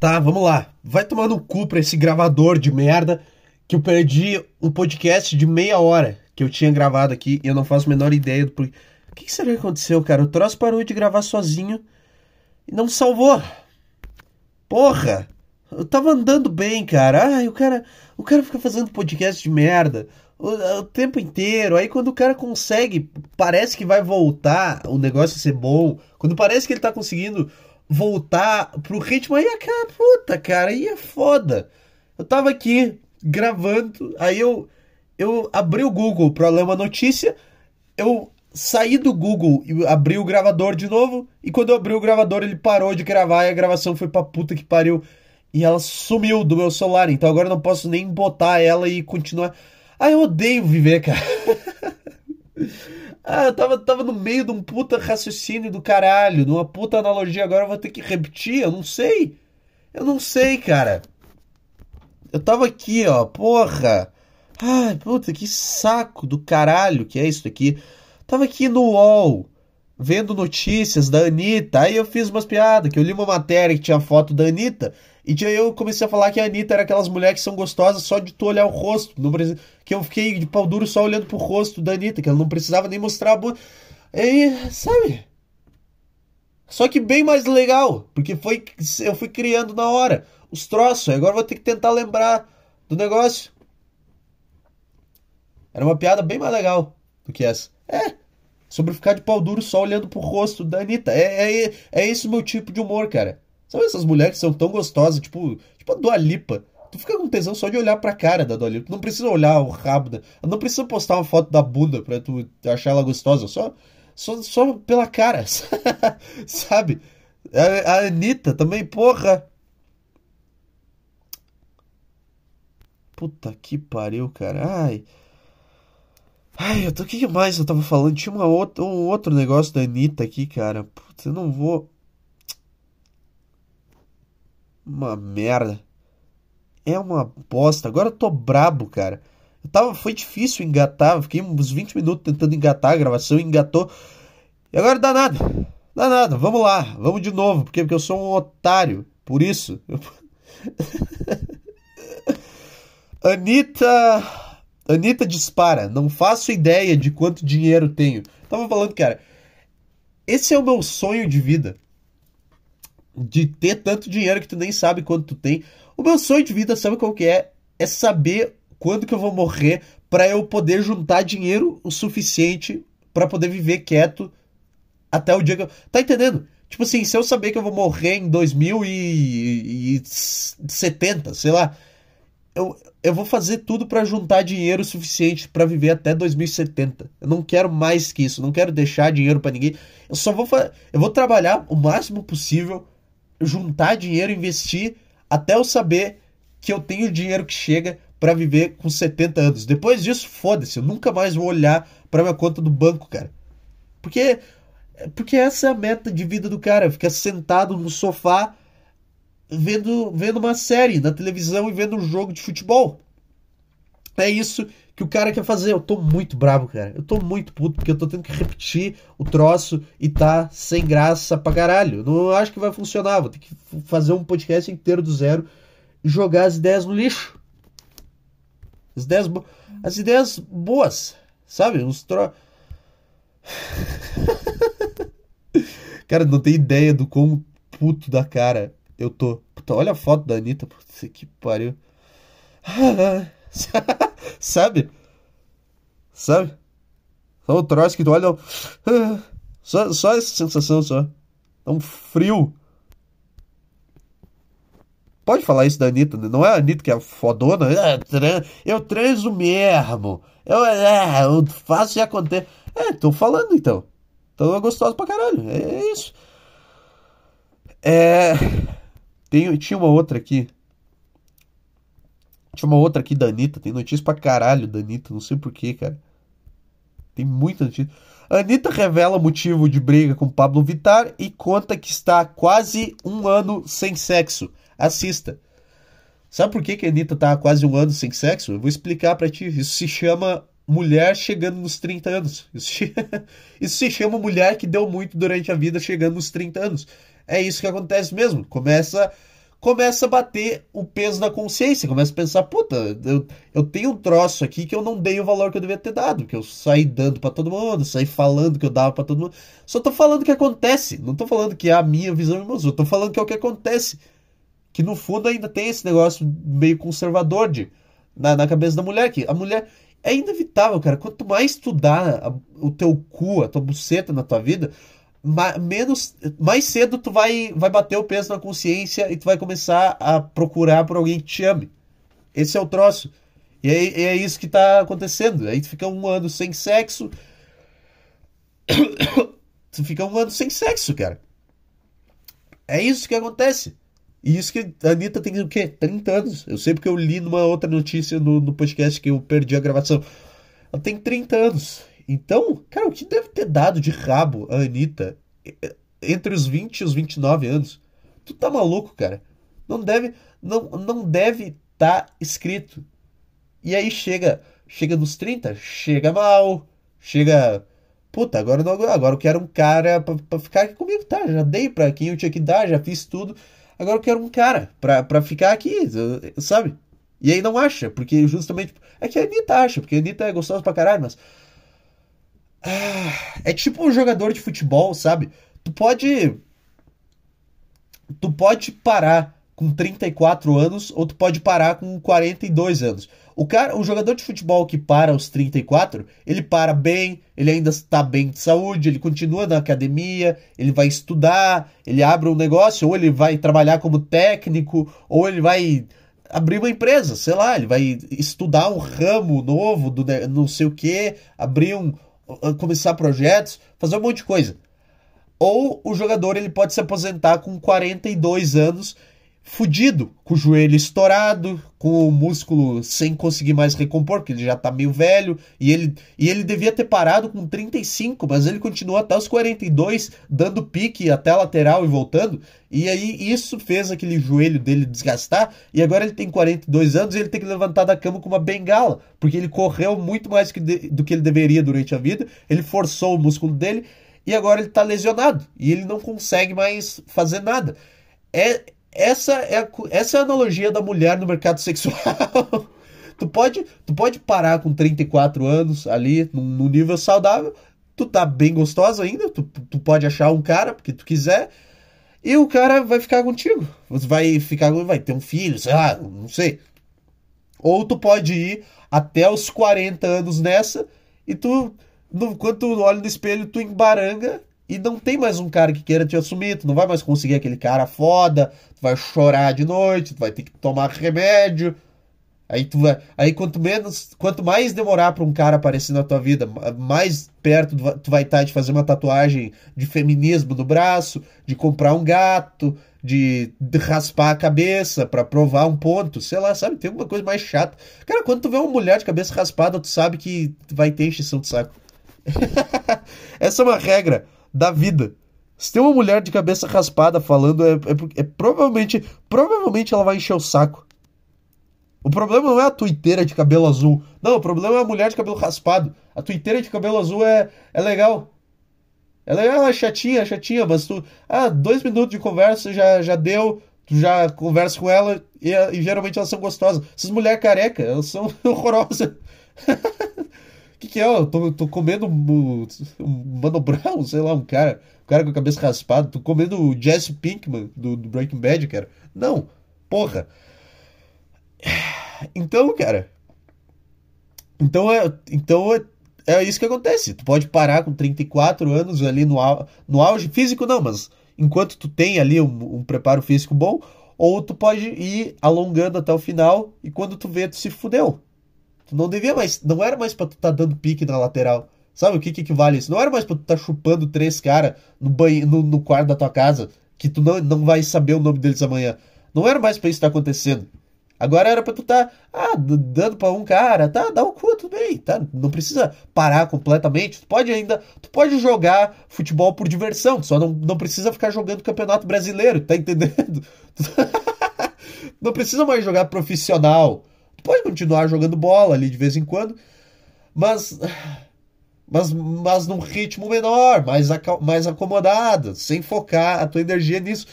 Tá, vamos lá. Vai tomar no cu pra esse gravador de merda que eu perdi um podcast de meia hora que eu tinha gravado aqui e eu não faço a menor ideia do porquê. O que, será que aconteceu, cara? O troço parou de gravar sozinho e não salvou. Porra! Eu tava andando bem, cara. Ai, o cara, o cara fica fazendo podcast de merda o, o, tempo inteiro. Aí quando o cara consegue, parece que vai voltar, o negócio ser bom. Quando parece que ele tá conseguindo voltar pro ritmo, aí, cara, puta, cara, aí é foda. Eu tava aqui gravando, aí eu, eu abri o Google pra ler uma notícia, eu saí do Google e abri o gravador de novo, e quando eu abri o gravador ele parou de gravar e a gravação foi pra puta que pariu. E ela sumiu do meu celular, então agora eu não posso nem botar ela e continuar. Ah, eu odeio viver, cara. Ah, eu tava, tava no meio de um puta raciocínio do caralho, de uma puta analogia, agora eu vou ter que repetir, eu não sei. Eu não sei, cara. Eu tava aqui, ó, porra. Ai, puta, que saco do caralho que é isso aqui. Tava aqui no UOL, vendo notícias da Anitta. Aí eu fiz umas piadas, que eu li uma matéria que tinha foto da Anitta. E aí eu comecei a falar que a Anitta era aquelas mulheres que são gostosas só de tu olhar o rosto. Que eu fiquei de pau duro só olhando pro rosto da Anitta, que ela não precisava nem mostrar a bunda. E, sabe? Só que bem mais legal, porque foi eu fui criando na hora os troços. Agora vou ter que tentar lembrar do negócio. Era uma piada bem mais legal do que essa. É, sobre ficar de pau duro só olhando pro rosto da Anitta. É, é, é esse o meu tipo de humor, cara. Sabe essas mulheres que são tão gostosas, tipo, tipo a Dua Lipa. Tu fica com tesão só de olhar pra cara da Dua Lipa. Tu não precisa olhar o rabo. Da... Não precisa postar uma foto da bunda pra tu achar ela gostosa. Só, só, só pela cara. Sabe? A, a Anitta também, porra. Puta que pariu, cara. Ai. Ai, eu tô. O que mais eu tava falando? Tinha uma outra, um outro negócio da Anitta aqui, cara. Putz, eu não vou. Uma merda. É uma bosta. Agora eu tô brabo, cara. Eu tava, foi difícil engatar. Fiquei uns 20 minutos tentando engatar a gravação. Engatou. E agora dá nada. Dá nada. Vamos lá. Vamos de novo. Porque, porque eu sou um otário. Por isso. Anitta. Anitta dispara. Não faço ideia de quanto dinheiro tenho. Tava falando, cara. Esse é o meu sonho de vida de ter tanto dinheiro que tu nem sabe quanto tu tem. O meu sonho de vida, sabe qual que é? É saber quando que eu vou morrer para eu poder juntar dinheiro o suficiente para poder viver quieto até o dia que eu... Tá entendendo? Tipo assim, se eu saber que eu vou morrer em 2070, sei lá, eu, eu vou fazer tudo para juntar dinheiro suficiente para viver até 2070. Eu não quero mais que isso, não quero deixar dinheiro para ninguém. Eu só vou eu vou trabalhar o máximo possível juntar dinheiro, investir, até eu saber que eu tenho dinheiro que chega para viver com 70 anos. Depois disso, foda-se, eu nunca mais vou olhar para minha conta do banco, cara. Porque porque essa é a meta de vida do cara, ficar sentado no sofá vendo vendo uma série na televisão e vendo um jogo de futebol. É isso que o cara quer fazer. Eu tô muito bravo, cara. Eu tô muito puto porque eu tô tendo que repetir o troço e tá sem graça pra caralho. Não acho que vai funcionar. Vou ter que fazer um podcast inteiro do zero e jogar as ideias no lixo. As ideias, bo... as ideias boas, sabe? Uns tro... cara, não tem ideia do quão puto da cara eu tô. Puta, olha a foto da Anitta. Puta que pariu. Sabe? Sabe? Só o troço que tu olha. Só, só essa sensação só. É um frio. Pode falar isso da Anitta, né? Não é a Anitta que é fodona. Eu transo mesmo. Eu, é, eu faço e acontece. É, tô falando então. Então é gostoso pra caralho. É, é isso. É. Tem, tinha uma outra aqui. Tinha uma outra aqui da Anitta, tem notícia pra caralho da Anitta, não sei porquê, cara. Tem muita notícia. Anitta revela motivo de briga com Pablo Vittar e conta que está quase um ano sem sexo. Assista. Sabe por que, que a Anitta tá quase um ano sem sexo? Eu vou explicar para ti. Isso se chama mulher chegando nos 30 anos. Isso, isso se chama mulher que deu muito durante a vida chegando nos 30 anos. É isso que acontece mesmo. Começa começa a bater o peso na consciência, começa a pensar, puta, eu, eu tenho um troço aqui que eu não dei o valor que eu devia ter dado, que eu saí dando para todo mundo, saí falando que eu dava para todo mundo. Só tô falando o que acontece, não tô falando que é a minha visão eu tô falando que é o que acontece. Que no fundo ainda tem esse negócio meio conservador de, na, na cabeça da mulher, que a mulher é inevitável, cara. Quanto mais tu dá o teu cu, a tua buceta na tua vida, menos, mais cedo tu vai, vai bater o peso na consciência e tu vai começar a procurar por alguém que te ame. Esse é o troço. E é, é isso que tá acontecendo. Aí tu fica um ano sem sexo. tu fica um ano sem sexo, cara. É isso que acontece. E isso que a Anitta tem o quê? 30 anos. Eu sei porque eu li numa outra notícia no, no podcast que eu perdi a gravação. Ela tem 30 anos. Então, cara, o que deve ter dado de rabo a Anitta entre os 20 e os 29 anos? Tu tá maluco, cara? Não deve, não, não deve tá escrito. E aí chega, chega nos 30, chega mal, chega, puta, agora não, agora eu quero um cara pra, ficar aqui comigo, tá? Já dei pra quem eu tinha que dar, já fiz tudo. Agora eu quero um cara pra, pra ficar aqui, sabe? E aí não acha, porque justamente. É que a Anitta acha, porque a Anitta é gostosa pra caralho, mas. Ah, é tipo um jogador de futebol, sabe? Tu pode. Tu pode parar com 34 anos ou tu pode parar com 42 anos. O cara, o jogador de futebol que para aos 34, ele para bem, ele ainda está bem de saúde, ele continua na academia, ele vai estudar, ele abre um negócio, ou ele vai trabalhar como técnico, ou ele vai abrir uma empresa, sei lá, ele vai estudar um ramo novo do não sei o que, abrir um começar projetos, fazer um monte de coisa. Ou o jogador ele pode se aposentar com 42 anos fudido, com o joelho estourado, com o músculo sem conseguir mais recompor, porque ele já tá meio velho, e ele, e ele devia ter parado com 35, mas ele continuou até os 42, dando pique até a lateral e voltando, e aí isso fez aquele joelho dele desgastar, e agora ele tem 42 anos e ele tem que levantar da cama com uma bengala, porque ele correu muito mais que de, do que ele deveria durante a vida, ele forçou o músculo dele, e agora ele tá lesionado, e ele não consegue mais fazer nada. É, essa é a, essa é a analogia da mulher no mercado sexual. tu, pode, tu pode parar com 34 anos ali, num, num nível saudável, tu tá bem gostosa ainda, tu, tu pode achar um cara, porque tu quiser, e o cara vai ficar contigo. Você vai ficar, vai ter um filho, sei lá, não sei. Ou tu pode ir até os 40 anos nessa, e tu, no, quando tu olha no espelho, tu embaranga e não tem mais um cara que queira te assumir, tu não vai mais conseguir aquele cara foda, tu vai chorar de noite, tu vai ter que tomar remédio. Aí tu vai, aí quanto menos, quanto mais demorar para um cara aparecer na tua vida, mais perto tu vai estar tá de fazer uma tatuagem de feminismo no braço, de comprar um gato, de, raspar a cabeça para provar um ponto, sei lá, sabe? Tem alguma coisa mais chata. Cara, quando tu vê uma mulher de cabeça raspada, tu sabe que vai ter encheção de saco. Essa é uma regra da vida. Se tem uma mulher de cabeça raspada falando, é, é, é, provavelmente, provavelmente ela vai encher o saco. O problema não é a tuiteira de cabelo azul. Não, o problema é a mulher de cabelo raspado. A tuiteira de cabelo azul é, é legal. Ela é chatinha, chatinha, mas tu. Ah, dois minutos de conversa já, já deu. Tu já conversa com ela e, e geralmente elas são gostosas. Essas mulheres careca, elas são horrorosas. que, que é? Eu tô, tô comendo um, um Mano Brown, sei lá, um cara, um cara com a cabeça raspada. Tô comendo o Jesse Pinkman do, do Breaking Bad, cara. Não, porra. Então, cara. Então é, então é, é isso que acontece. Tu pode parar com 34 anos ali no, no auge físico, não, mas enquanto tu tem ali um, um preparo físico bom, ou tu pode ir alongando até o final e quando tu vê, tu se fudeu. Tu não devia mais. Não era mais pra tu tá dando pique na lateral. Sabe o que que equivale isso? Não era mais pra tu tá chupando três caras no, banho, no, no quarto da tua casa, que tu não, não vai saber o nome deles amanhã. Não era mais pra isso estar tá acontecendo. Agora era pra tu tá, ah, dando pra um cara, tá, dá o cu, tudo bem, tá? Não precisa parar completamente. Tu pode ainda, tu pode jogar futebol por diversão, só não, não precisa ficar jogando campeonato brasileiro, tá entendendo? não precisa mais jogar profissional pode continuar jogando bola ali de vez em quando, mas mas, mas num ritmo menor, mais, mais acomodado, sem focar a tua energia nisso.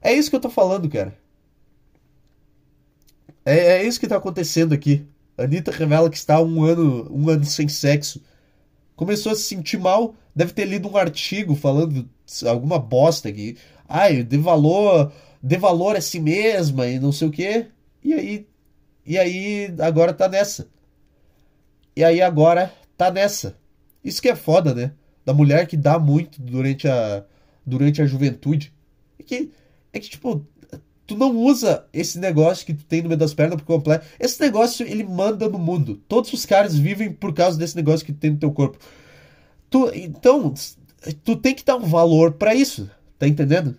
É isso que eu tô falando, cara. É, é isso que tá acontecendo aqui. Anitta revela que está um ano, um ano sem sexo. Começou a se sentir mal, deve ter lido um artigo falando alguma bosta aqui. Ai, dê valor, dê valor a si mesma e não sei o quê. E aí, e aí agora tá nessa. E aí agora tá nessa. Isso que é foda, né? Da mulher que dá muito durante a durante a juventude. É que é que tipo, tu não usa esse negócio que tu tem no meio das pernas por completo. Esse negócio ele manda no mundo. Todos os caras vivem por causa desse negócio que tu tem no teu corpo. Tu, então, tu tem que dar um valor para isso, tá entendendo?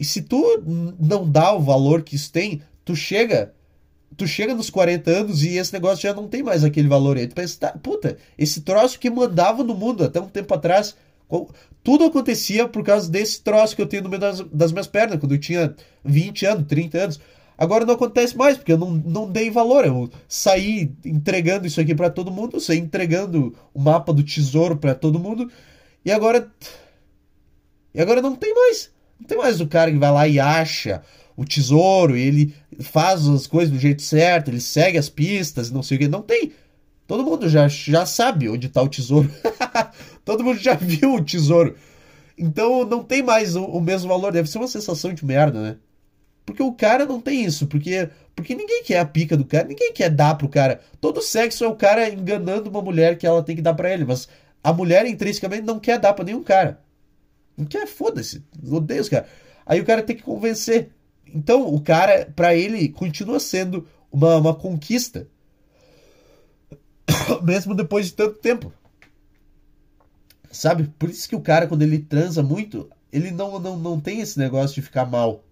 E se tu não dá o valor que isso tem, tu chega tu chega nos 40 anos e esse negócio já não tem mais aquele valor aí. Tu pensa, tá, puta, esse troço que mandava no mundo até um tempo atrás, tudo acontecia por causa desse troço que eu tenho no meio das, das minhas pernas, quando eu tinha 20 anos, 30 anos. Agora não acontece mais, porque eu não, não dei valor. Eu saí entregando isso aqui para todo mundo, saí entregando o mapa do tesouro para todo mundo, e agora. E agora não tem mais. Não tem mais o cara que vai lá e acha o tesouro, ele faz as coisas do jeito certo, ele segue as pistas, não sei o que. Não tem. Todo mundo já, já sabe onde está o tesouro. Todo mundo já viu o tesouro. Então não tem mais o, o, mesmo valor. Deve ser uma sensação de merda, né? Porque o cara não tem isso. Porque, porque ninguém quer a pica do cara. Ninguém quer dar pro cara. Todo sexo é o cara enganando uma mulher que ela tem que dar para ele. Mas a mulher intrinsecamente não quer dar pra nenhum cara. Não quer, foda-se. Odeio os caras. Aí o cara tem que convencer. Então o cara, para ele, continua sendo uma, uma conquista. Mesmo depois de tanto tempo. Sabe? Por isso que o cara, quando ele transa muito, ele não, não, não tem esse negócio de ficar mal.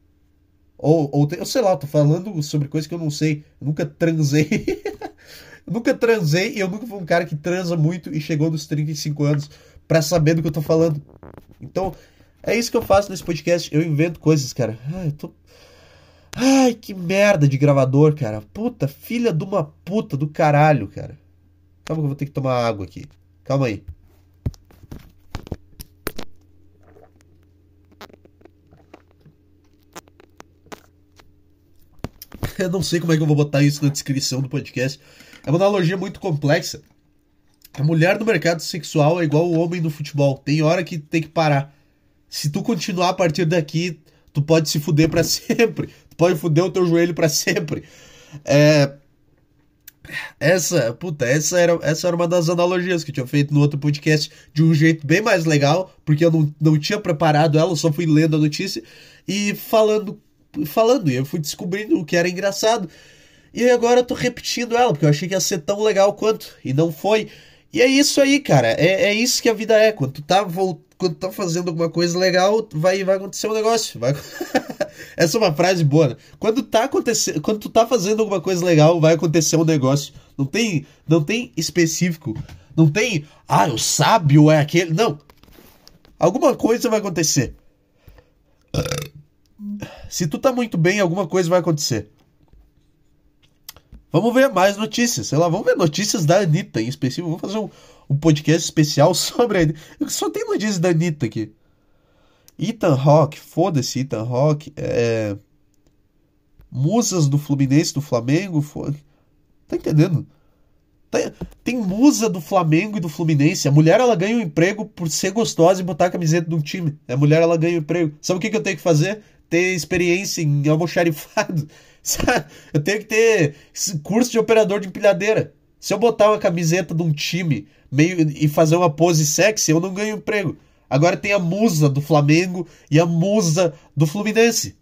Ou, ou tem, eu sei lá, tô falando sobre coisas que eu não sei. Eu nunca transei. eu nunca transei e eu nunca fui um cara que transa muito e chegou nos 35 anos para saber do que eu tô falando. Então, é isso que eu faço nesse podcast. Eu invento coisas, cara. Ai, eu tô. Ai, que merda de gravador, cara. Puta, filha de uma puta do caralho, cara. Calma que eu vou ter que tomar água aqui. Calma aí. Eu não sei como é que eu vou botar isso na descrição do podcast. É uma analogia muito complexa. A mulher no mercado sexual é igual o homem no futebol. Tem hora que tem que parar. Se tu continuar a partir daqui, tu pode se fuder para sempre. Pode fuder o teu joelho para sempre. É, essa, puta, essa era, essa era uma das analogias que eu tinha feito no outro podcast de um jeito bem mais legal, porque eu não, não tinha preparado ela, só fui lendo a notícia e falando, falando, e eu fui descobrindo o que era engraçado. E agora eu tô repetindo ela, porque eu achei que ia ser tão legal quanto, e não foi. E é isso aí, cara. É, é isso que a vida é. Quando tu tá voltando quando tá fazendo alguma coisa legal, vai, vai acontecer um negócio. Vai... Essa é uma frase boa, né? Quando tá acontecendo, quando tu tá fazendo alguma coisa legal, vai acontecer um negócio. Não tem, não tem específico. Não tem, ah, o sábio é aquele. Não. Alguma coisa vai acontecer. Se tu tá muito bem, alguma coisa vai acontecer. Vamos ver mais notícias. Sei lá, vamos ver notícias da Anitta em específico. Vamos fazer um, um podcast especial sobre a. Só tem notícias da Anitta aqui. Ethan Rock, foda-se Ethan Rock. É... Musas do Fluminense, do Flamengo. Foda... Tá entendendo? Tem, tem musa do Flamengo e do Fluminense. A mulher ela ganha um emprego por ser gostosa e botar a camiseta de um time. A mulher ela ganha um emprego. Sabe o que, que eu tenho que fazer? Ter experiência em almoxarifado. Eu tenho que ter curso de operador de empilhadeira. Se eu botar uma camiseta de um time meio e fazer uma pose sexy, eu não ganho emprego. Agora tem a musa do Flamengo e a musa do Fluminense.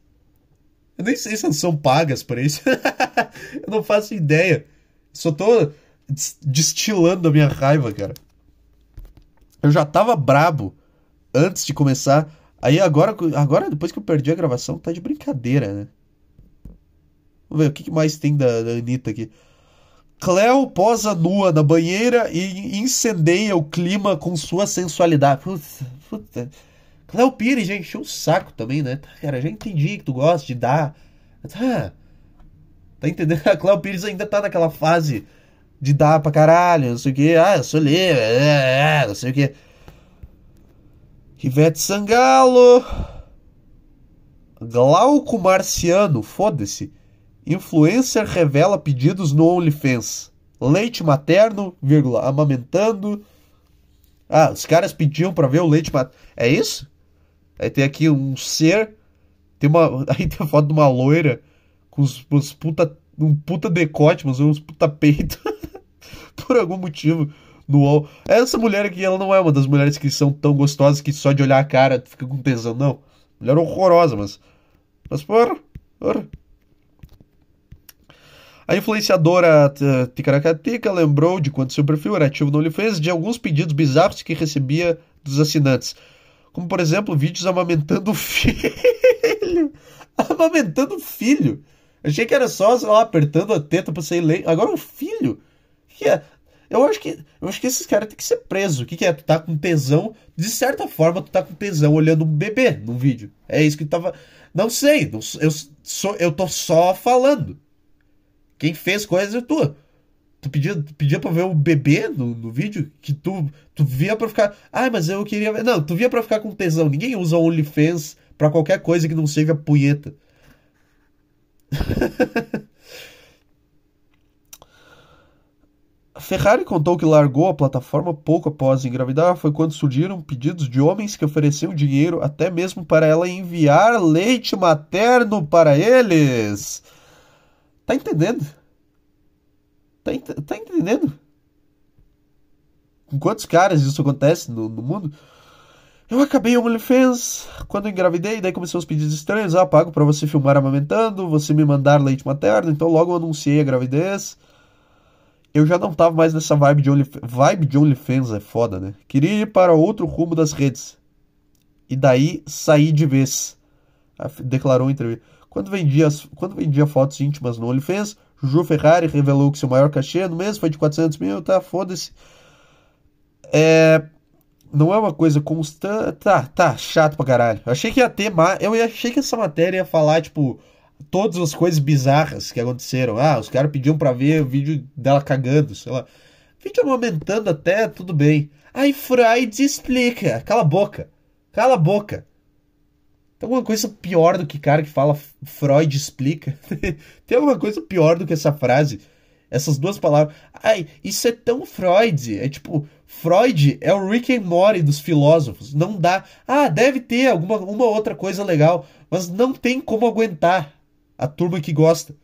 Eu nem sei se elas são pagas por isso. eu não faço ideia. Só tô destilando a minha raiva, cara. Eu já tava brabo antes de começar. Aí agora, agora depois que eu perdi a gravação, tá de brincadeira, né? Vamos ver o que mais tem da, da Anitta aqui. Cleo posa nua na banheira e incendeia o clima com sua sensualidade. Puta, puta. Cleo Pires já encheu o saco também, né? Cara, já entendi que tu gosta de dar. Tá, tá entendendo? A Cleo Pires ainda tá naquela fase de dar pra caralho, não sei o que. Ah, eu sou livre, é, é, não sei o que. Ivete Sangalo. Glauco Marciano, foda-se Influencer revela pedidos no OnlyFans. Leite materno, vírgula, amamentando. Ah, os caras pediam para ver o leite materno. É isso? Aí tem aqui um ser. Tem uma. Aí tem a foto de uma loira com os, os puta. Um puta decote, mas uns puta peito. Por algum motivo. No UOL. Essa mulher aqui, ela não é uma das mulheres que são tão gostosas que só de olhar a cara fica com tesão, não. Mulher horrorosa, mas. Mas porra, porra. A influenciadora Ticaracatica lembrou de quando seu perfil era ativo no OnlyFans de alguns pedidos bizarros que recebia dos assinantes. Como, por exemplo, vídeos amamentando o filho. amamentando o filho. Achei que era só, sei lá, apertando a teta pra sair leite. Agora o filho. que é? Eu acho que, eu acho que esses caras têm que ser presos. O que, que é? Tu tá com tesão. De certa forma, tu tá com tesão olhando um bebê num vídeo. É isso que tava. Não sei. Eu, sou, eu tô só falando. Quem fez coisas é tu. Tu pedia, pedia pra ver o bebê no, no vídeo? Que tu, tu via pra ficar. Ah, mas eu queria ver. Não, tu via pra ficar com tesão. Ninguém usa OnlyFans pra qualquer coisa que não seja punheta. A Ferrari contou que largou a plataforma pouco após engravidar foi quando surgiram pedidos de homens que ofereciam dinheiro até mesmo para ela enviar leite materno para eles. Tá entendendo? Tá, tá entendendo? Com quantos caras isso acontece no, no mundo? Eu acabei o OnlyFans quando engravidei, daí começou os pedidos estranhos. Ah, pago para você filmar amamentando, você me mandar leite materno, então logo eu anunciei a gravidez. Eu já não tava mais nessa vibe de OnlyFans. Vibe de OnlyFans é foda, né? Queria ir para outro rumo das redes. E daí saí de vez. Declarou em entrevista. Quando vendia, quando vendia fotos íntimas no OnlyFans, Ju Ferrari revelou que seu maior cachê no mês foi de 400 mil, tá, foda-se. É, não é uma coisa constante. Tá, tá, chato pra caralho. Eu achei que ia ter mais. Eu achei que essa matéria ia falar, tipo, todas as coisas bizarras que aconteceram. Ah, os caras pediam pra ver o vídeo dela cagando, sei lá. Vídeo amamentando até, tudo bem. Aí Freud explica. Cala a boca. Cala a boca. Tem alguma coisa pior do que cara que fala Freud explica? Tem alguma coisa pior do que essa frase? Essas duas palavras. Ai, isso é tão Freud. É tipo, Freud é o Rick and Morty dos filósofos. Não dá. Ah, deve ter alguma uma outra coisa legal, mas não tem como aguentar a turma que gosta.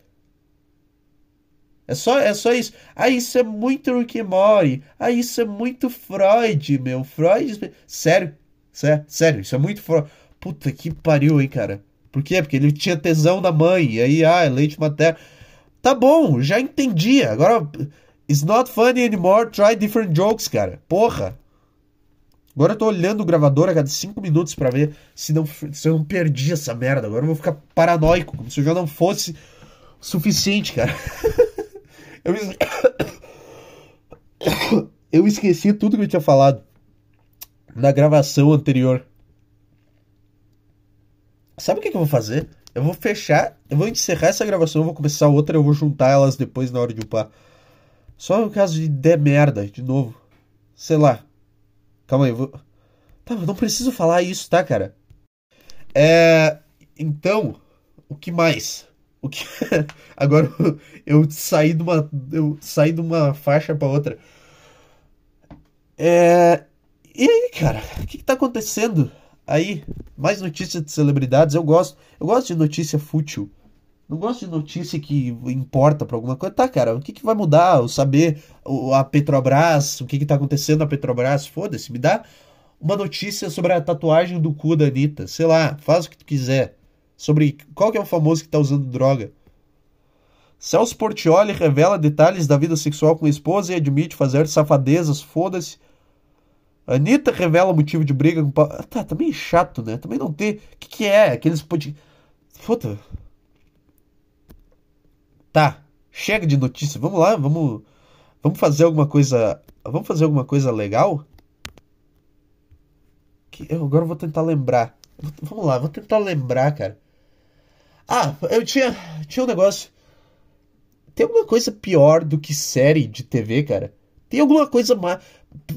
É só, é só isso. Ah, isso é muito Rick and Morty. Ah, isso é muito Freud, meu. Freud. Sério? Sério, sério isso é muito Freud. Puta que pariu, hein, cara. Por quê? Porque ele tinha tesão da mãe. E aí, ah, é leite materno. Tá bom, já entendi. Agora, it's not funny anymore. Try different jokes, cara. Porra. Agora eu tô olhando o gravador a cada 5 minutos para ver se, não, se eu não perdi essa merda. Agora eu vou ficar paranoico, como se eu já não fosse suficiente, cara. eu, eu esqueci tudo que eu tinha falado na gravação anterior. Sabe o que, que eu vou fazer? Eu vou fechar, eu vou encerrar essa gravação, eu vou começar outra, eu vou juntar elas depois na hora de upar. Só no caso de der merda, de novo. Sei lá. Calma aí, eu vou. Tá, mas não preciso falar isso, tá, cara? É. Então, o que mais? O que. Agora eu saí de uma. Eu saí de uma faixa pra outra. É. E aí, cara? O que, que tá acontecendo? Aí, mais notícias de celebridades. Eu gosto. Eu gosto de notícia fútil. Não gosto de notícia que importa para alguma coisa. Tá, cara, o que, que vai mudar? Eu saber a Petrobras, o que, que tá acontecendo na Petrobras? Foda-se, me dá uma notícia sobre a tatuagem do cu da Anitta. Sei lá, faz o que tu quiser. Sobre qual que é o famoso que tá usando droga. Celso Portioli revela detalhes da vida sexual com a esposa e admite fazer safadezas. Foda-se. Anitta revela motivo de briga com. Tá, também tá chato, né? Também não tem. O que, que é? Aqueles pod. Puta. Tá, chega de notícia. Vamos lá, vamos. Vamos fazer alguma coisa. Vamos fazer alguma coisa legal? Que eu agora vou tentar lembrar. Vamos lá, vou tentar lembrar, cara. Ah, eu tinha. Tinha um negócio. Tem alguma coisa pior do que série de TV, cara? Tem alguma coisa mais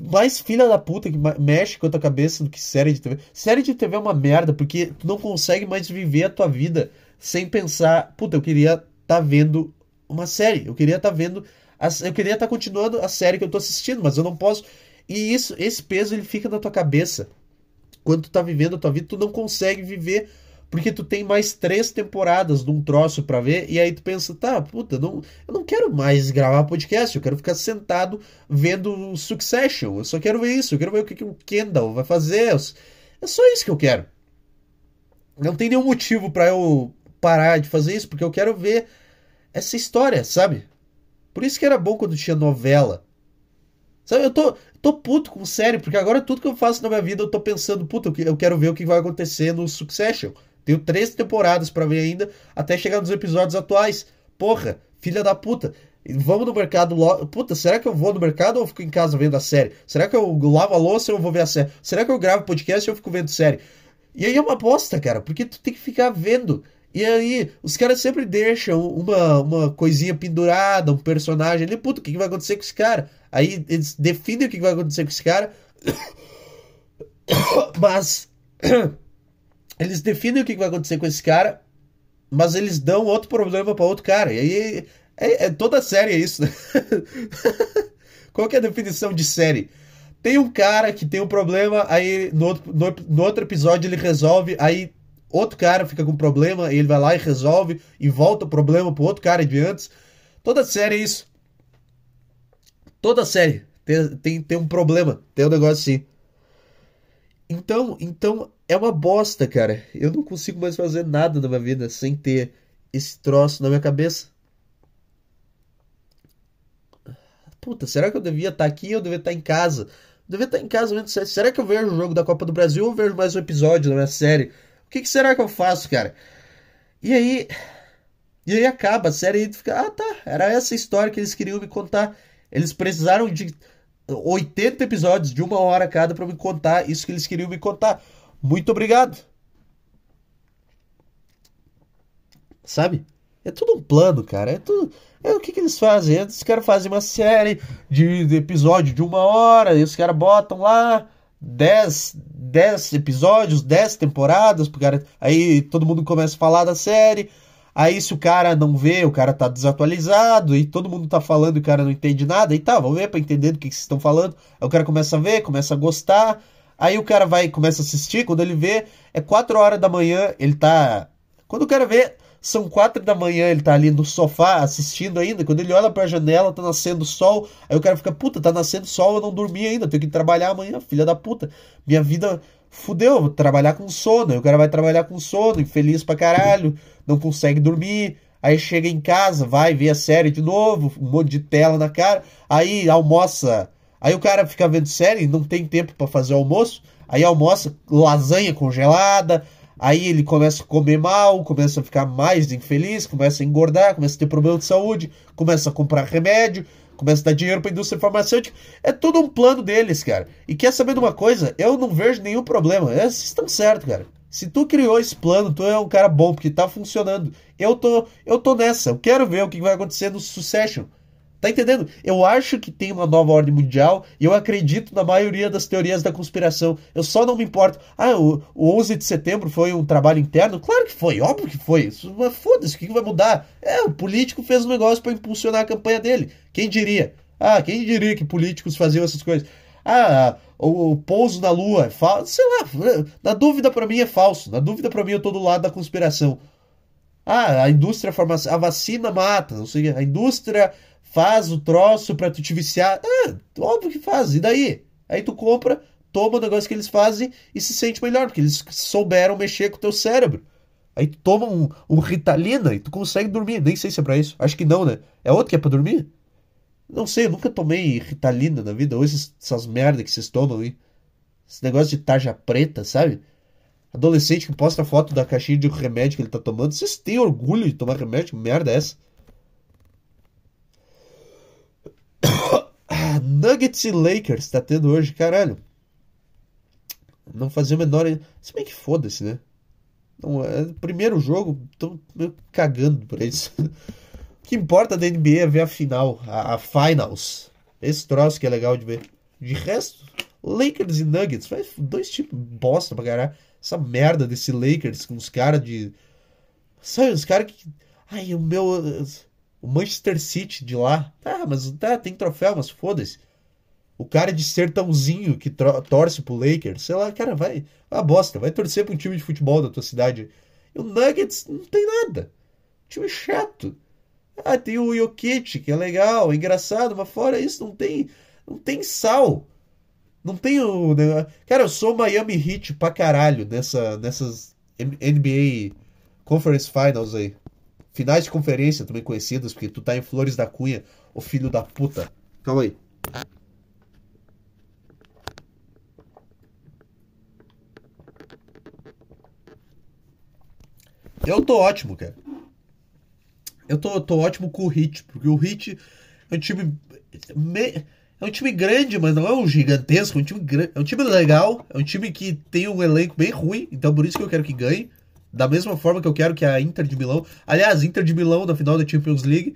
mais filha da puta que mexe com a tua cabeça do que série de TV. Série de TV é uma merda, porque tu não consegue mais viver a tua vida sem pensar, puta, eu queria tá vendo uma série. Eu queria estar tá vendo. A, eu queria estar tá continuando a série que eu tô assistindo, mas eu não posso. E isso, esse peso ele fica na tua cabeça. Quando tu tá vivendo a tua vida, tu não consegue viver porque tu tem mais três temporadas de um troço para ver, e aí tu pensa, tá, puta, não, eu não quero mais gravar podcast, eu quero ficar sentado vendo Succession, eu só quero ver isso, eu quero ver o que, que o Kendall vai fazer, é só isso que eu quero. Não tem nenhum motivo para eu parar de fazer isso, porque eu quero ver essa história, sabe? Por isso que era bom quando tinha novela. Sabe, eu tô, tô puto com série, porque agora tudo que eu faço na minha vida eu tô pensando, puta, eu quero ver o que vai acontecer no Succession. Tenho três temporadas para ver ainda, até chegar nos episódios atuais. Porra, filha da puta. Vamos no mercado logo. Puta, será que eu vou no mercado ou fico em casa vendo a série? Será que eu lavo a louça ou eu vou ver a série? Será que eu gravo podcast ou eu fico vendo série? E aí é uma bosta, cara, porque tu tem que ficar vendo. E aí, os caras sempre deixam uma, uma coisinha pendurada, um personagem ali. Puta, o que, vai acontecer com esse cara? Aí eles definem o que vai acontecer com esse cara. Mas. eles definem o que vai acontecer com esse cara, mas eles dão outro problema para outro cara. E aí é, é, toda série é isso, né? Qual que é a definição de série? Tem um cara que tem um problema, aí no outro, no, no outro episódio ele resolve, aí outro cara fica com problema, e ele vai lá e resolve, e volta o problema pro outro cara de antes. Toda série é isso. Toda série tem, tem, tem um problema, tem um negócio assim. Então, então é uma bosta, cara. Eu não consigo mais fazer nada na minha vida sem ter esse troço na minha cabeça. Puta, será que eu devia estar aqui ou eu devia estar em casa? Eu devia estar em casa vendo série. Será que eu vejo o jogo da Copa do Brasil ou vejo mais um episódio da minha série? O que, que será que eu faço, cara? E aí. E aí acaba a série e fica. Ah, tá. Era essa história que eles queriam me contar. Eles precisaram de 80 episódios de uma hora cada para me contar isso que eles queriam me contar. Muito obrigado. Sabe? É tudo um plano, cara. É tudo. É o que, que eles fazem? Os caras fazem uma série de, de episódio de uma hora, e os caras botam lá 10, 10 episódios, 10 temporadas, cara, aí todo mundo começa a falar da série. Aí se o cara não vê, o cara tá desatualizado e todo mundo tá falando e o cara não entende nada, e tá, vamos ver pra entender do que, que vocês estão falando. Aí o cara começa a ver, começa a gostar. Aí o cara vai começa a assistir, quando ele vê, é 4 horas da manhã, ele tá. Quando o cara vê, são 4 da manhã, ele tá ali no sofá assistindo ainda. Quando ele olha pra janela, tá nascendo sol. Aí o cara fica, puta, tá nascendo sol, eu não dormi ainda, tenho que trabalhar amanhã, filha da puta. Minha vida fudeu, vou trabalhar com sono. Aí o cara vai trabalhar com sono, infeliz pra caralho não consegue dormir, aí chega em casa, vai ver a série de novo, um monte de tela na cara, aí almoça, aí o cara fica vendo série, não tem tempo para fazer almoço, aí almoça lasanha congelada, aí ele começa a comer mal, começa a ficar mais infeliz, começa a engordar, começa a ter problema de saúde, começa a comprar remédio, começa a dar dinheiro para a indústria farmacêutica. É tudo um plano deles, cara. E quer saber de uma coisa? Eu não vejo nenhum problema. Vocês estão certos, cara. Se tu criou esse plano, tu é um cara bom, porque tá funcionando. Eu tô, eu tô nessa. Eu quero ver o que vai acontecer no Succession. Tá entendendo? Eu acho que tem uma nova ordem mundial e eu acredito na maioria das teorias da conspiração. Eu só não me importo. Ah, o, o 11 de setembro foi um trabalho interno? Claro que foi, óbvio que foi. Mas foda-se, o que, vai mudar? É, o político fez um negócio para impulsionar a campanha dele. Quem diria? Ah, quem diria que políticos faziam essas coisas? Ah, o, o pouso na lua é falso. Sei lá, na dúvida para mim é falso. Na dúvida para mim eu tô do lado da conspiração. Ah, a indústria farmacêutica, a vacina mata, não sei, a indústria faz o troço para tu te viciar. Ah, óbvio que faz. E daí? Aí tu compra, toma o negócio que eles fazem e se sente melhor, porque eles souberam mexer com o teu cérebro. Aí tu toma um, um Ritalina e tu consegue dormir. Nem sei se é pra isso. Acho que não, né? É outro que é pra dormir? Não sei, eu nunca tomei Ritalina na vida, ou esses, essas merda que vocês tomam aí. Esse negócio de tarja preta, sabe? Adolescente que posta foto da caixinha de remédio que ele tá tomando. Vocês têm orgulho de tomar remédio? Que merda é essa? Nuggets e Lakers tá tendo hoje, caralho. Não fazia o menor. Se bem que foda-se, né? Não, é primeiro jogo, tô meio cagando por isso. que importa da NBA é ver a final, a, a, finals. Esse troço que é legal de ver. De resto, Lakers e Nuggets, faz dois tipos bosta pra caralho. Essa merda desse Lakers com os caras de. Sabe, os caras que. Ai, o meu. O Manchester City de lá. Tá, mas tá, tem troféu, mas foda-se. O cara de sertãozinho que torce pro Lakers, sei lá, cara, vai. Uma bosta, vai torcer pra um time de futebol da tua cidade. E o Nuggets não tem nada. Time chato. Ah, tem o Jokic, que é legal, é engraçado, mas fora isso não tem, não tem sal. Não tem o. Cara, eu sou Miami Heat pra caralho nessa, nessas NBA Conference Finals aí. Finais de conferência também conhecidas, porque tu tá em Flores da Cunha, o filho da puta. Calma aí. Eu tô ótimo, cara. Eu tô, tô ótimo com o Hit, porque o Hit é um time. Me, é um time grande, mas não é um gigantesco. É um, time, é um time legal. É um time que tem um elenco bem ruim. Então por isso que eu quero que ganhe. Da mesma forma que eu quero que a Inter de Milão. Aliás, Inter de Milão na final da Champions League.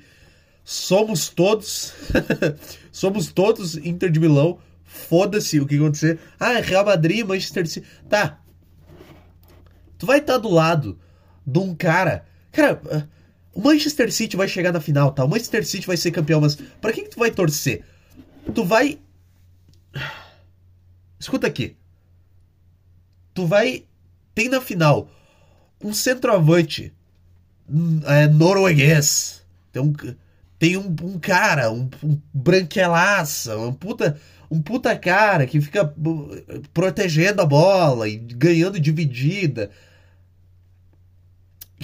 Somos todos. somos todos Inter de Milão. Foda-se o que acontecer. Ah, Real Madrid, Manchester City. Tá. Tu vai estar tá do lado de um cara. Cara, ah, o Manchester City vai chegar na final, tá? O Manchester City vai ser campeão, mas para quem que tu vai torcer? Tu vai. Escuta aqui. Tu vai. Tem na final um centroavante hum, é, norueguês. Tem um, tem um, um cara, um, um branquelaça, um puta, um puta cara que fica uh, protegendo a bola e ganhando dividida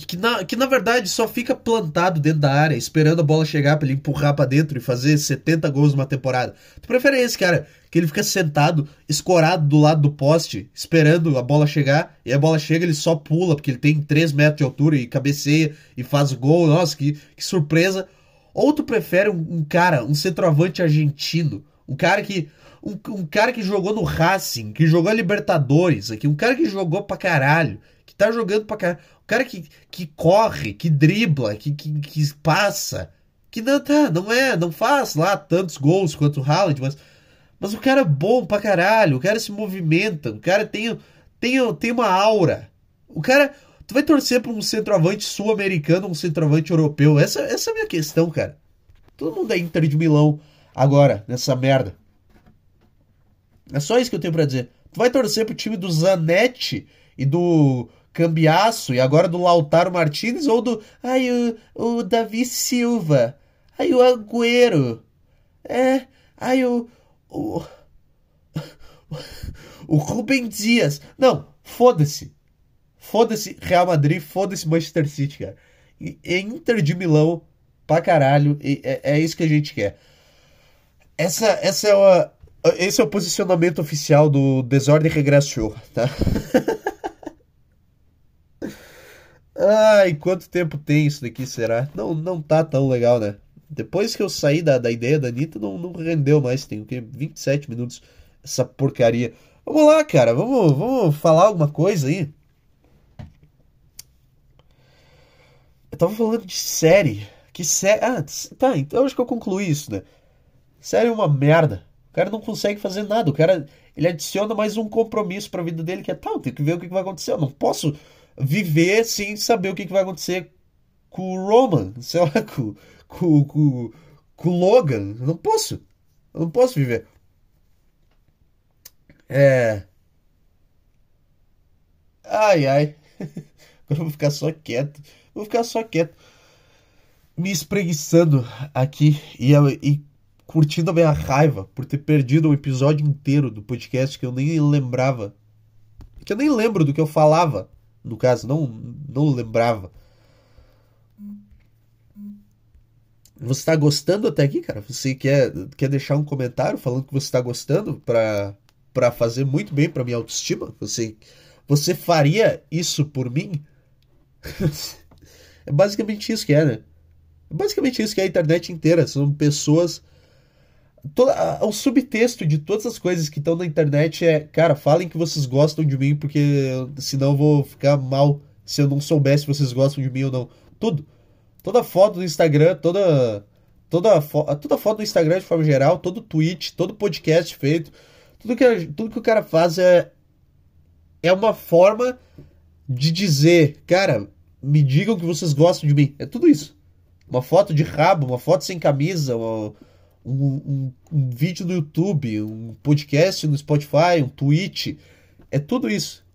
que na, que na verdade só fica plantado dentro da área, esperando a bola chegar para ele empurrar para dentro e fazer 70 gols numa temporada. Tu prefere esse cara, que ele fica sentado, escorado do lado do poste, esperando a bola chegar, e a bola chega ele só pula, porque ele tem 3 metros de altura e cabeceia e faz gol, nossa, que, que surpresa. Ou tu prefere um, um cara, um centroavante argentino, um cara que um, um, cara que jogou no Racing, que jogou Libertadores aqui, um cara que jogou pra caralho, que tá jogando pra caralho cara que, que corre, que dribla, que, que, que passa, que não, tá, não é, não faz lá tantos gols quanto o Haaland, mas, mas o cara é bom pra caralho, o cara se movimenta, o cara tem, tem, tem uma aura. O cara. Tu vai torcer pra um centroavante sul-americano, um centroavante europeu. Essa, essa é a minha questão, cara. Todo mundo é Inter de Milão agora, nessa merda. É só isso que eu tenho para dizer. Tu vai torcer pro time do Zanetti e do Cambiaço e agora do Lautaro Martinez ou do. Ai, o, o Davi Silva. Ai, o Agüero. É. Ai, o. O, o Rubem Dias. Não, foda-se. Foda-se Real Madrid, foda-se Manchester City, cara. E, Inter de Milão pra caralho. E, é, é isso que a gente quer. Essa, essa é a, esse é o posicionamento oficial do Desordem Regresso, tá? Ai, quanto tempo tem isso daqui, será? Não, não tá tão legal, né? Depois que eu saí da, da ideia da Anitta, não, não rendeu mais. Tem o quê? 27 minutos essa porcaria. Vamos lá, cara. Vamos, vamos falar alguma coisa aí. Eu tava falando de série. Que série. Ah, tá. Então acho que eu concluí isso, né? Série é uma merda. O cara não consegue fazer nada. O cara. Ele adiciona mais um compromisso pra vida dele que é tal. Tem que ver o que vai acontecer. Eu não posso viver sem saber o que, que vai acontecer com o Roman, sei lá, com, com, com, com o Logan. Eu não posso. Eu não posso viver. É. Ai, ai. Agora eu vou ficar só quieto. Vou ficar só quieto. Me espreguiçando aqui e, e curtindo a minha raiva por ter perdido o episódio inteiro do podcast que eu nem lembrava. Que eu nem lembro do que eu falava no caso, não, não lembrava. Você está gostando até aqui, cara? Você quer, quer deixar um comentário falando que você está gostando para fazer muito bem para minha autoestima? Você, você faria isso por mim? é basicamente isso que é, né? É basicamente isso que é a internet inteira. São pessoas toda, o subtexto de todas as coisas que estão na internet é, cara, falem que vocês gostam de mim, porque senão eu vou ficar mal se eu não soubesse se vocês gostam de mim ou não. Tudo. Toda foto do Instagram, toda toda, fo toda foto do Instagram de forma geral, todo tweet, todo podcast feito, tudo que, tudo que o cara faz é é uma forma de dizer, cara, me digam que vocês gostam de mim. É tudo isso. Uma foto de rabo, uma foto sem camisa, uma, um, um, um, vídeo no YouTube, um podcast no Spotify, um tweet. É tudo isso.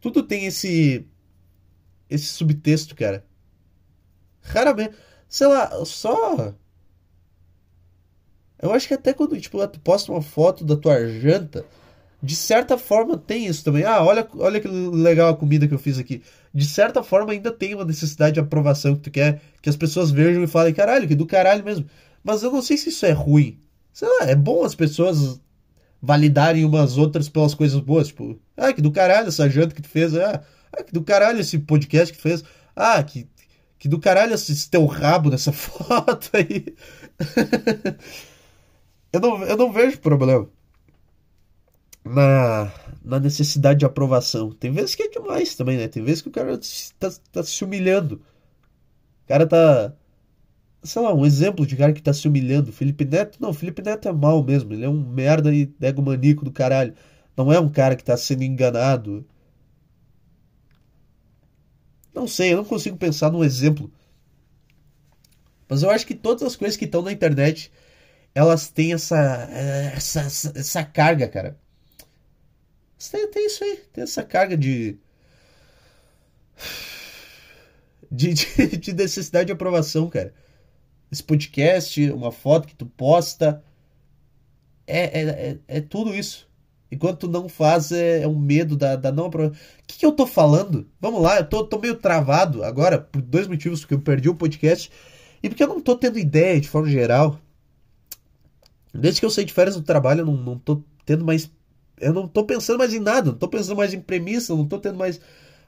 Tudo tem esse esse subtexto, cara. Raramente, sei lá, só eu acho que até quando tipo, tu posta uma foto da tua janta, de certa forma tem isso também. Ah, olha, olha que legal a comida que eu fiz aqui. De certa forma ainda tem uma necessidade de aprovação que tu quer que as pessoas vejam e falem, caralho, que do caralho mesmo. Mas eu não sei se isso é ruim. Sei lá, é bom as pessoas validarem umas outras pelas coisas boas. Tipo, ah, que do caralho essa janta que tu fez. Ah, ah que do caralho esse podcast que tu fez. Ah, que, que do caralho esse teu rabo nessa foto aí. eu, não, eu não vejo problema na, na necessidade de aprovação. Tem vezes que é demais também, né? Tem vezes que o cara tá, tá se humilhando. O cara tá. Sei lá, um exemplo de cara que tá se humilhando. Felipe Neto, não, Felipe Neto é mal mesmo. Ele é um merda e ego maníaco do caralho. Não é um cara que tá sendo enganado. Não sei, eu não consigo pensar num exemplo. Mas eu acho que todas as coisas que estão na internet, elas têm essa, essa, essa, essa carga, cara. Tem, tem isso aí, tem essa carga de. De, de, de, necessidade de aprovação, cara. Esse podcast, uma foto que tu posta. É, é, é, é tudo isso. Enquanto tu não faz, é, é um medo da, da não aprovação. O que, que eu tô falando? Vamos lá, eu tô, tô meio travado agora, por dois motivos, porque eu perdi o podcast e porque eu não tô tendo ideia de forma geral. Desde que eu saí de férias do trabalho, eu não, não tô tendo mais eu não tô pensando mais em nada, não tô pensando mais em premissa, não tô tendo mais,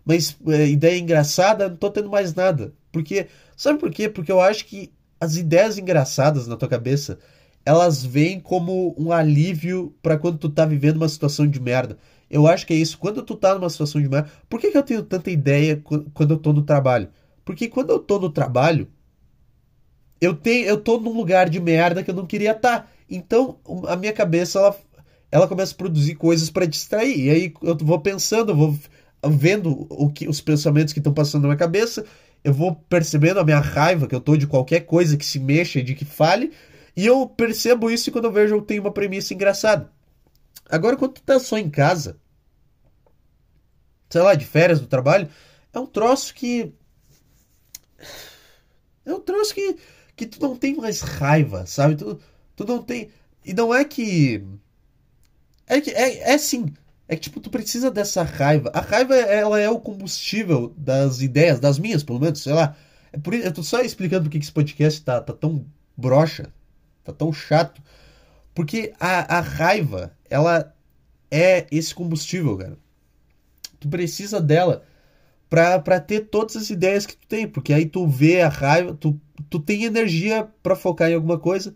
mais é, ideia engraçada, não tô tendo mais nada. Porque, sabe por quê? Porque eu acho que as ideias engraçadas na tua cabeça, elas vêm como um alívio para quando tu tá vivendo uma situação de merda. Eu acho que é isso. Quando tu tá numa situação de merda, por que, que eu tenho tanta ideia quando eu tô no trabalho? Porque quando eu tô no trabalho, eu tenho, eu tô num lugar de merda que eu não queria estar. Tá. Então, a minha cabeça ela ela começa a produzir coisas para distrair. E aí eu vou pensando, eu vou vendo o que os pensamentos que estão passando na minha cabeça, eu vou percebendo a minha raiva que eu tô de qualquer coisa que se mexa, de que fale, e eu percebo isso quando eu vejo eu tenho uma premissa engraçada. Agora quando tu tá só em casa, sei lá, de férias do trabalho, é um troço que é um troço que que tu não tem mais raiva, sabe? Tu, tu não tem e não é que é, que, é, é sim. É que, tipo, tu precisa dessa raiva. A raiva, ela é o combustível das ideias, das minhas, pelo menos, sei lá. É por eu tô só explicando porque esse podcast tá, tá tão broxa, tá tão chato. Porque a, a raiva, ela é esse combustível, cara. Tu precisa dela pra, pra ter todas as ideias que tu tem. Porque aí tu vê a raiva, tu, tu tem energia para focar em alguma coisa.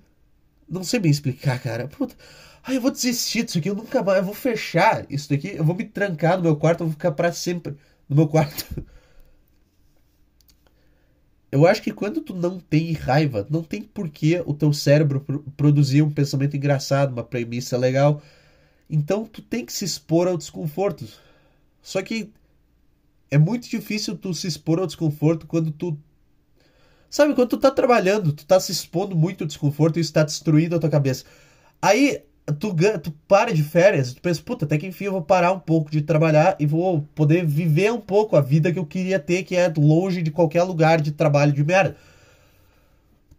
Não sei bem explicar, cara. Puta. Ai, eu vou desistir disso aqui, eu nunca mais, eu vou fechar isso daqui, eu vou me trancar no meu quarto, eu vou ficar para sempre no meu quarto. Eu acho que quando tu não tem raiva, não tem porquê o teu cérebro produzir um pensamento engraçado, uma premissa legal. Então tu tem que se expor ao desconforto. Só que é muito difícil tu se expor ao desconforto quando tu Sabe, quando tu tá trabalhando, tu tá se expondo muito ao desconforto e isso tá destruindo a tua cabeça. Aí tu, tu para de férias, tu pensa, puta, até que enfim eu vou parar um pouco de trabalhar e vou poder viver um pouco a vida que eu queria ter, que é longe de qualquer lugar de trabalho de merda.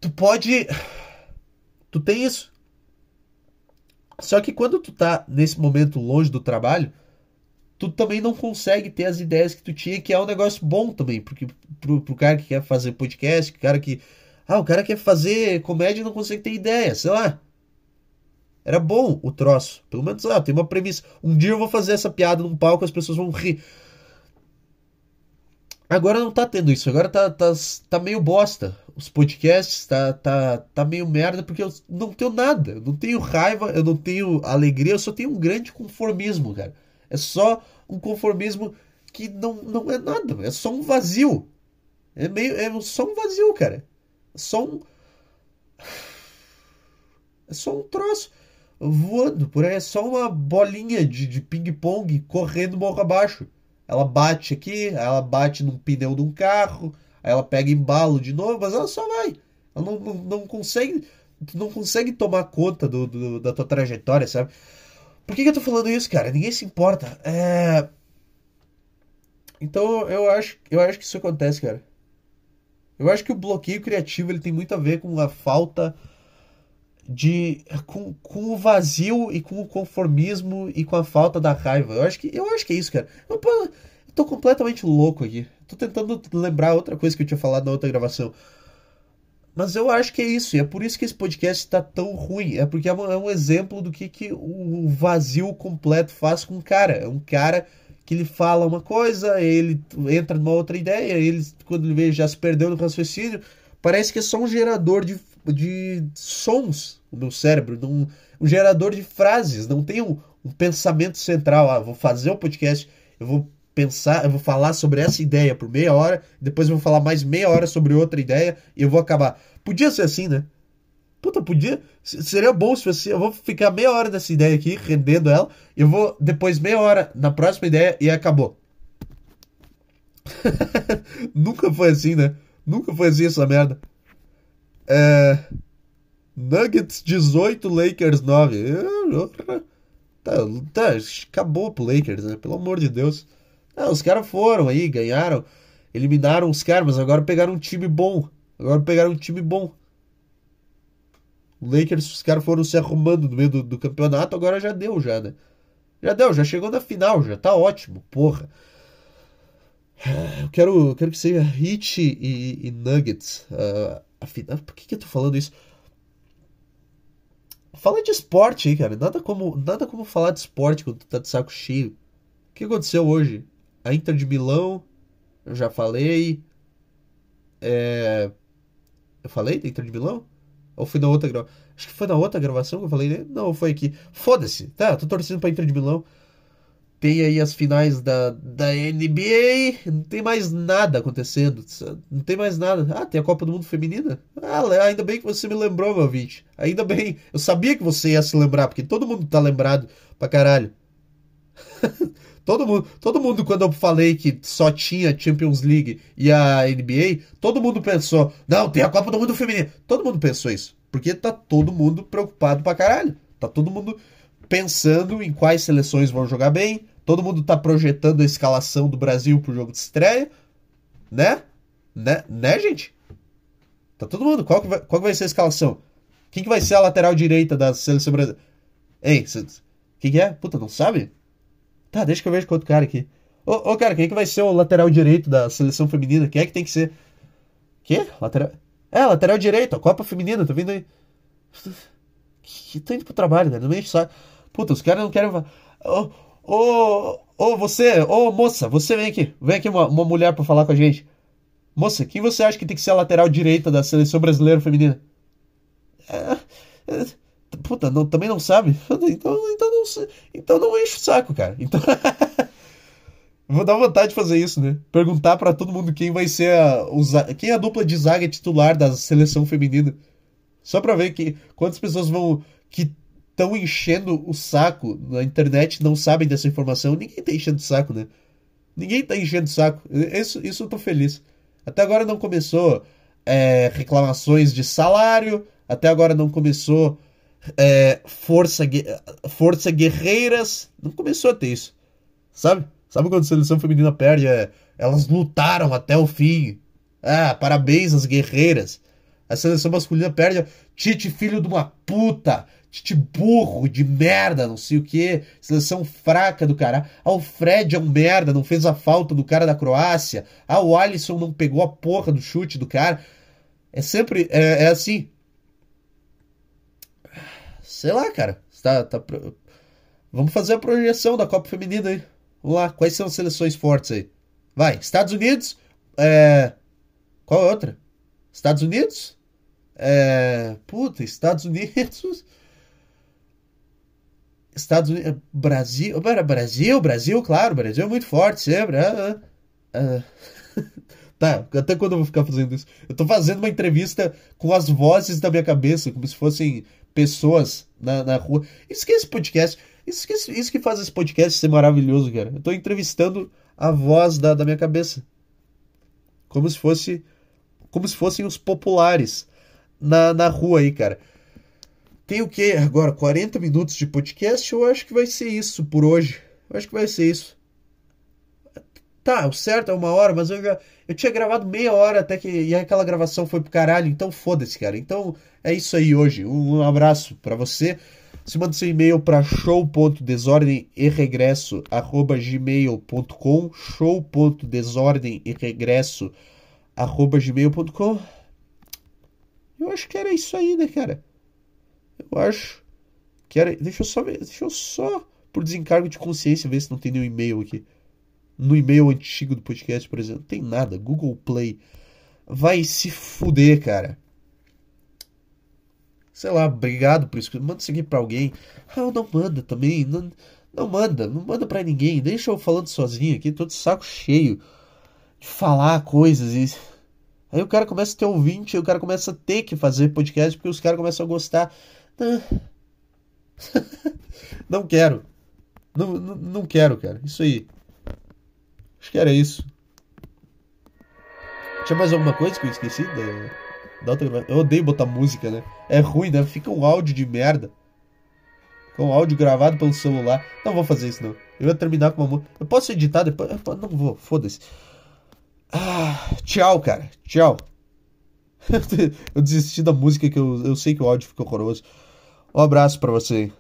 Tu pode. Tu tem isso. Só que quando tu tá nesse momento longe do trabalho, tu também não consegue ter as ideias que tu tinha, que é um negócio bom também, porque pro, pro cara que quer fazer podcast, o cara que. Ah, o cara quer fazer comédia e não consegue ter ideia, sei lá. Era bom o troço. Pelo menos, ah, tem uma premissa. Um dia eu vou fazer essa piada num palco, as pessoas vão rir. Agora não tá tendo isso. Agora tá, tá, tá meio bosta. Os podcasts tá, tá, tá meio merda porque eu não tenho nada. Eu não tenho raiva, eu não tenho alegria, eu só tenho um grande conformismo, cara. É só um conformismo que não, não é nada. É só um vazio. É meio. É só um vazio, cara. É só um. É só um troço voando por aí. É só uma bolinha de, de ping-pong correndo morro abaixo. ela bate aqui, ela bate num pneu de um carro, aí ela pega embalo de novo, mas ela só vai. Ela não, não, não consegue não consegue tomar conta do, do, da tua trajetória, sabe? Por que, que eu tô falando isso, cara? Ninguém se importa. É... Então eu acho, eu acho que isso acontece, cara. Eu acho que o bloqueio criativo ele tem muito a ver com a falta de com, com o vazio e com o conformismo e com a falta da raiva. Eu acho que eu acho que é isso, cara. Eu, eu tô completamente louco aqui. Tô tentando lembrar outra coisa que eu tinha falado na outra gravação. Mas eu acho que é isso, e é por isso que esse podcast está tão ruim. É porque é um, é um exemplo do que, que o vazio completo faz com o cara. É um cara que ele fala uma coisa, ele entra numa outra ideia, ele, quando ele vê, já se perdeu no raciocínio. Parece que é só um gerador de, de sons, o meu cérebro, um, um gerador de frases, não tem um, um pensamento central. Ah, vou fazer o podcast, eu vou pensar, eu vou falar sobre essa ideia por meia hora, depois eu vou falar mais meia hora sobre outra ideia e eu vou acabar. Podia ser assim, né? Puta, podia. Seria bom se fosse. Eu vou ficar meia hora nessa ideia aqui, rendendo ela. Eu vou depois meia hora na próxima ideia e acabou. Nunca foi assim, né? Nunca foi assim essa merda. É... Nuggets 18, Lakers 9. Tá, tá, acabou pro Lakers, né? Pelo amor de Deus. Ah, os caras foram aí, ganharam, eliminaram os caras, mas agora pegaram um time bom. Agora pegaram um time bom. O Lakers, os caras foram se arrumando no meio do, do, campeonato, agora já deu, já, né? Já deu, já chegou na final, já tá ótimo, porra. Eu quero, eu quero que seja Heat e, e Nuggets. Uh, a final. Por que, que eu tô falando isso? Fala de esporte aí, cara. Nada como, nada como falar de esporte quando tu tá de saco cheio. O que aconteceu hoje? A Inter de Milão, eu já falei. É... Eu falei da Inter de Milão? Ou foi na outra gravação? Acho que foi na outra gravação que eu falei, né? Não, foi aqui. Foda-se, tá? Tô torcendo pra Inter de Milão. Tem aí as finais da, da NBA. Não tem mais nada acontecendo. Não tem mais nada. Ah, tem a Copa do Mundo Feminina? Ah, ainda bem que você me lembrou, meu ouvinte. Ainda bem. Eu sabia que você ia se lembrar, porque todo mundo tá lembrado pra caralho. Todo mundo, todo mundo, quando eu falei que só tinha Champions League e a NBA, todo mundo pensou, não, tem a Copa do Mundo Feminino. Todo mundo pensou isso. Porque tá todo mundo preocupado pra caralho. Tá todo mundo pensando em quais seleções vão jogar bem. Todo mundo tá projetando a escalação do Brasil pro jogo de estreia. Né? Né, né gente? Tá todo mundo. Qual que vai, qual que vai ser a escalação? Quem que vai ser a lateral direita da seleção brasileira? Ei, quem que é? Puta, não sabe? Tá, deixa que eu vejo com outro cara aqui. Ô, ô, cara, quem que vai ser o lateral direito da seleção feminina? Quem é que tem que ser? Quê? Lateral. É, lateral direito, a Copa Feminina, tá vindo aí. Que tô indo pro trabalho, né? Não me enche só. Puta, os caras não querem. Ô, ô, ô, você, ô, moça, você vem aqui. Vem aqui uma, uma mulher pra falar com a gente. Moça, quem você acha que tem que ser a lateral direita da seleção brasileira feminina? É, é, Puta, não, também não sabe? Então, então, não, então não enche o saco, cara. Então. Vou dar vontade de fazer isso, né? Perguntar para todo mundo quem vai ser a, quem é a dupla de zaga titular da seleção feminina. Só pra ver que quantas pessoas vão que estão enchendo o saco na internet não sabem dessa informação. Ninguém tá enchendo o saco, né? Ninguém tá enchendo o saco. Isso, isso eu tô feliz. Até agora não começou é, reclamações de salário. Até agora não começou é, força, força guerreiras. Não começou a ter isso. Sabe? Sabe quando a seleção feminina perde? É, elas lutaram até o fim. Ah, parabéns às guerreiras. A seleção masculina perde. Tite, filho de uma puta. Tite burro de merda, não sei o que. Seleção fraca do cara. Ah, o Fred é um merda, não fez a falta do cara da Croácia. Ah, o Alisson não pegou a porra do chute do cara. É sempre. É, é assim. Sei lá, cara. Tá, tá... Vamos fazer a projeção da Copa Feminina aí. Vamos lá. Quais são as seleções fortes aí? Vai. Estados Unidos. É... Qual é outra? Estados Unidos. É... Puta, Estados Unidos. Estados Unidos. Brasil. Brasil, Brasil, claro. Brasil é muito forte sempre. É, é, é. Tá, até quando eu vou ficar fazendo isso? Eu tô fazendo uma entrevista com as vozes da minha cabeça, como se fossem pessoas na, na rua. É esse podcast. Que, isso que faz esse podcast ser maravilhoso, cara. Eu tô entrevistando a voz da, da minha cabeça. Como se fosse. Como se fossem os populares na, na rua aí, cara. Tem o que agora? 40 minutos de podcast? Eu acho que vai ser isso por hoje. Eu acho que vai ser isso. Tá, o certo é uma hora, mas eu já. Eu tinha gravado meia hora até que. E aquela gravação foi pro caralho, então foda-se, cara. Então é isso aí hoje. Um, abraço para você. Você manda seu e-mail para show.desordem e e Eu acho que era isso aí, né, cara? Eu acho que era... Deixa eu só ver... Deixa eu só, por desencargo de consciência, ver se não tem nenhum e-mail aqui. No e-mail antigo do podcast, por exemplo, não tem nada. Google Play. Vai se fuder, cara sei lá, obrigado por isso. Manda isso aqui pra alguém. Ah, não manda também. Não, não manda, não manda pra ninguém. Deixa eu falando sozinho aqui, tô de saco cheio de falar coisas e. Aí o cara começa a ter ouvinte, aí o cara começa a ter que fazer podcast porque os caras começam a gostar. Não, quero. Não, não, não quero, cara. Isso aí. Acho que era isso. Tinha mais alguma coisa que eu esqueci? Da... Da outra Eu odeio botar música, né? É ruim, né? Fica um áudio de merda. Fica um áudio gravado pelo celular. Não vou fazer isso, não. Eu ia terminar com uma música. Eu posso editar depois? Não vou, foda-se. Ah, tchau, cara. Tchau. eu desisti da música que eu, eu sei que o áudio ficou horroroso. Um abraço para você.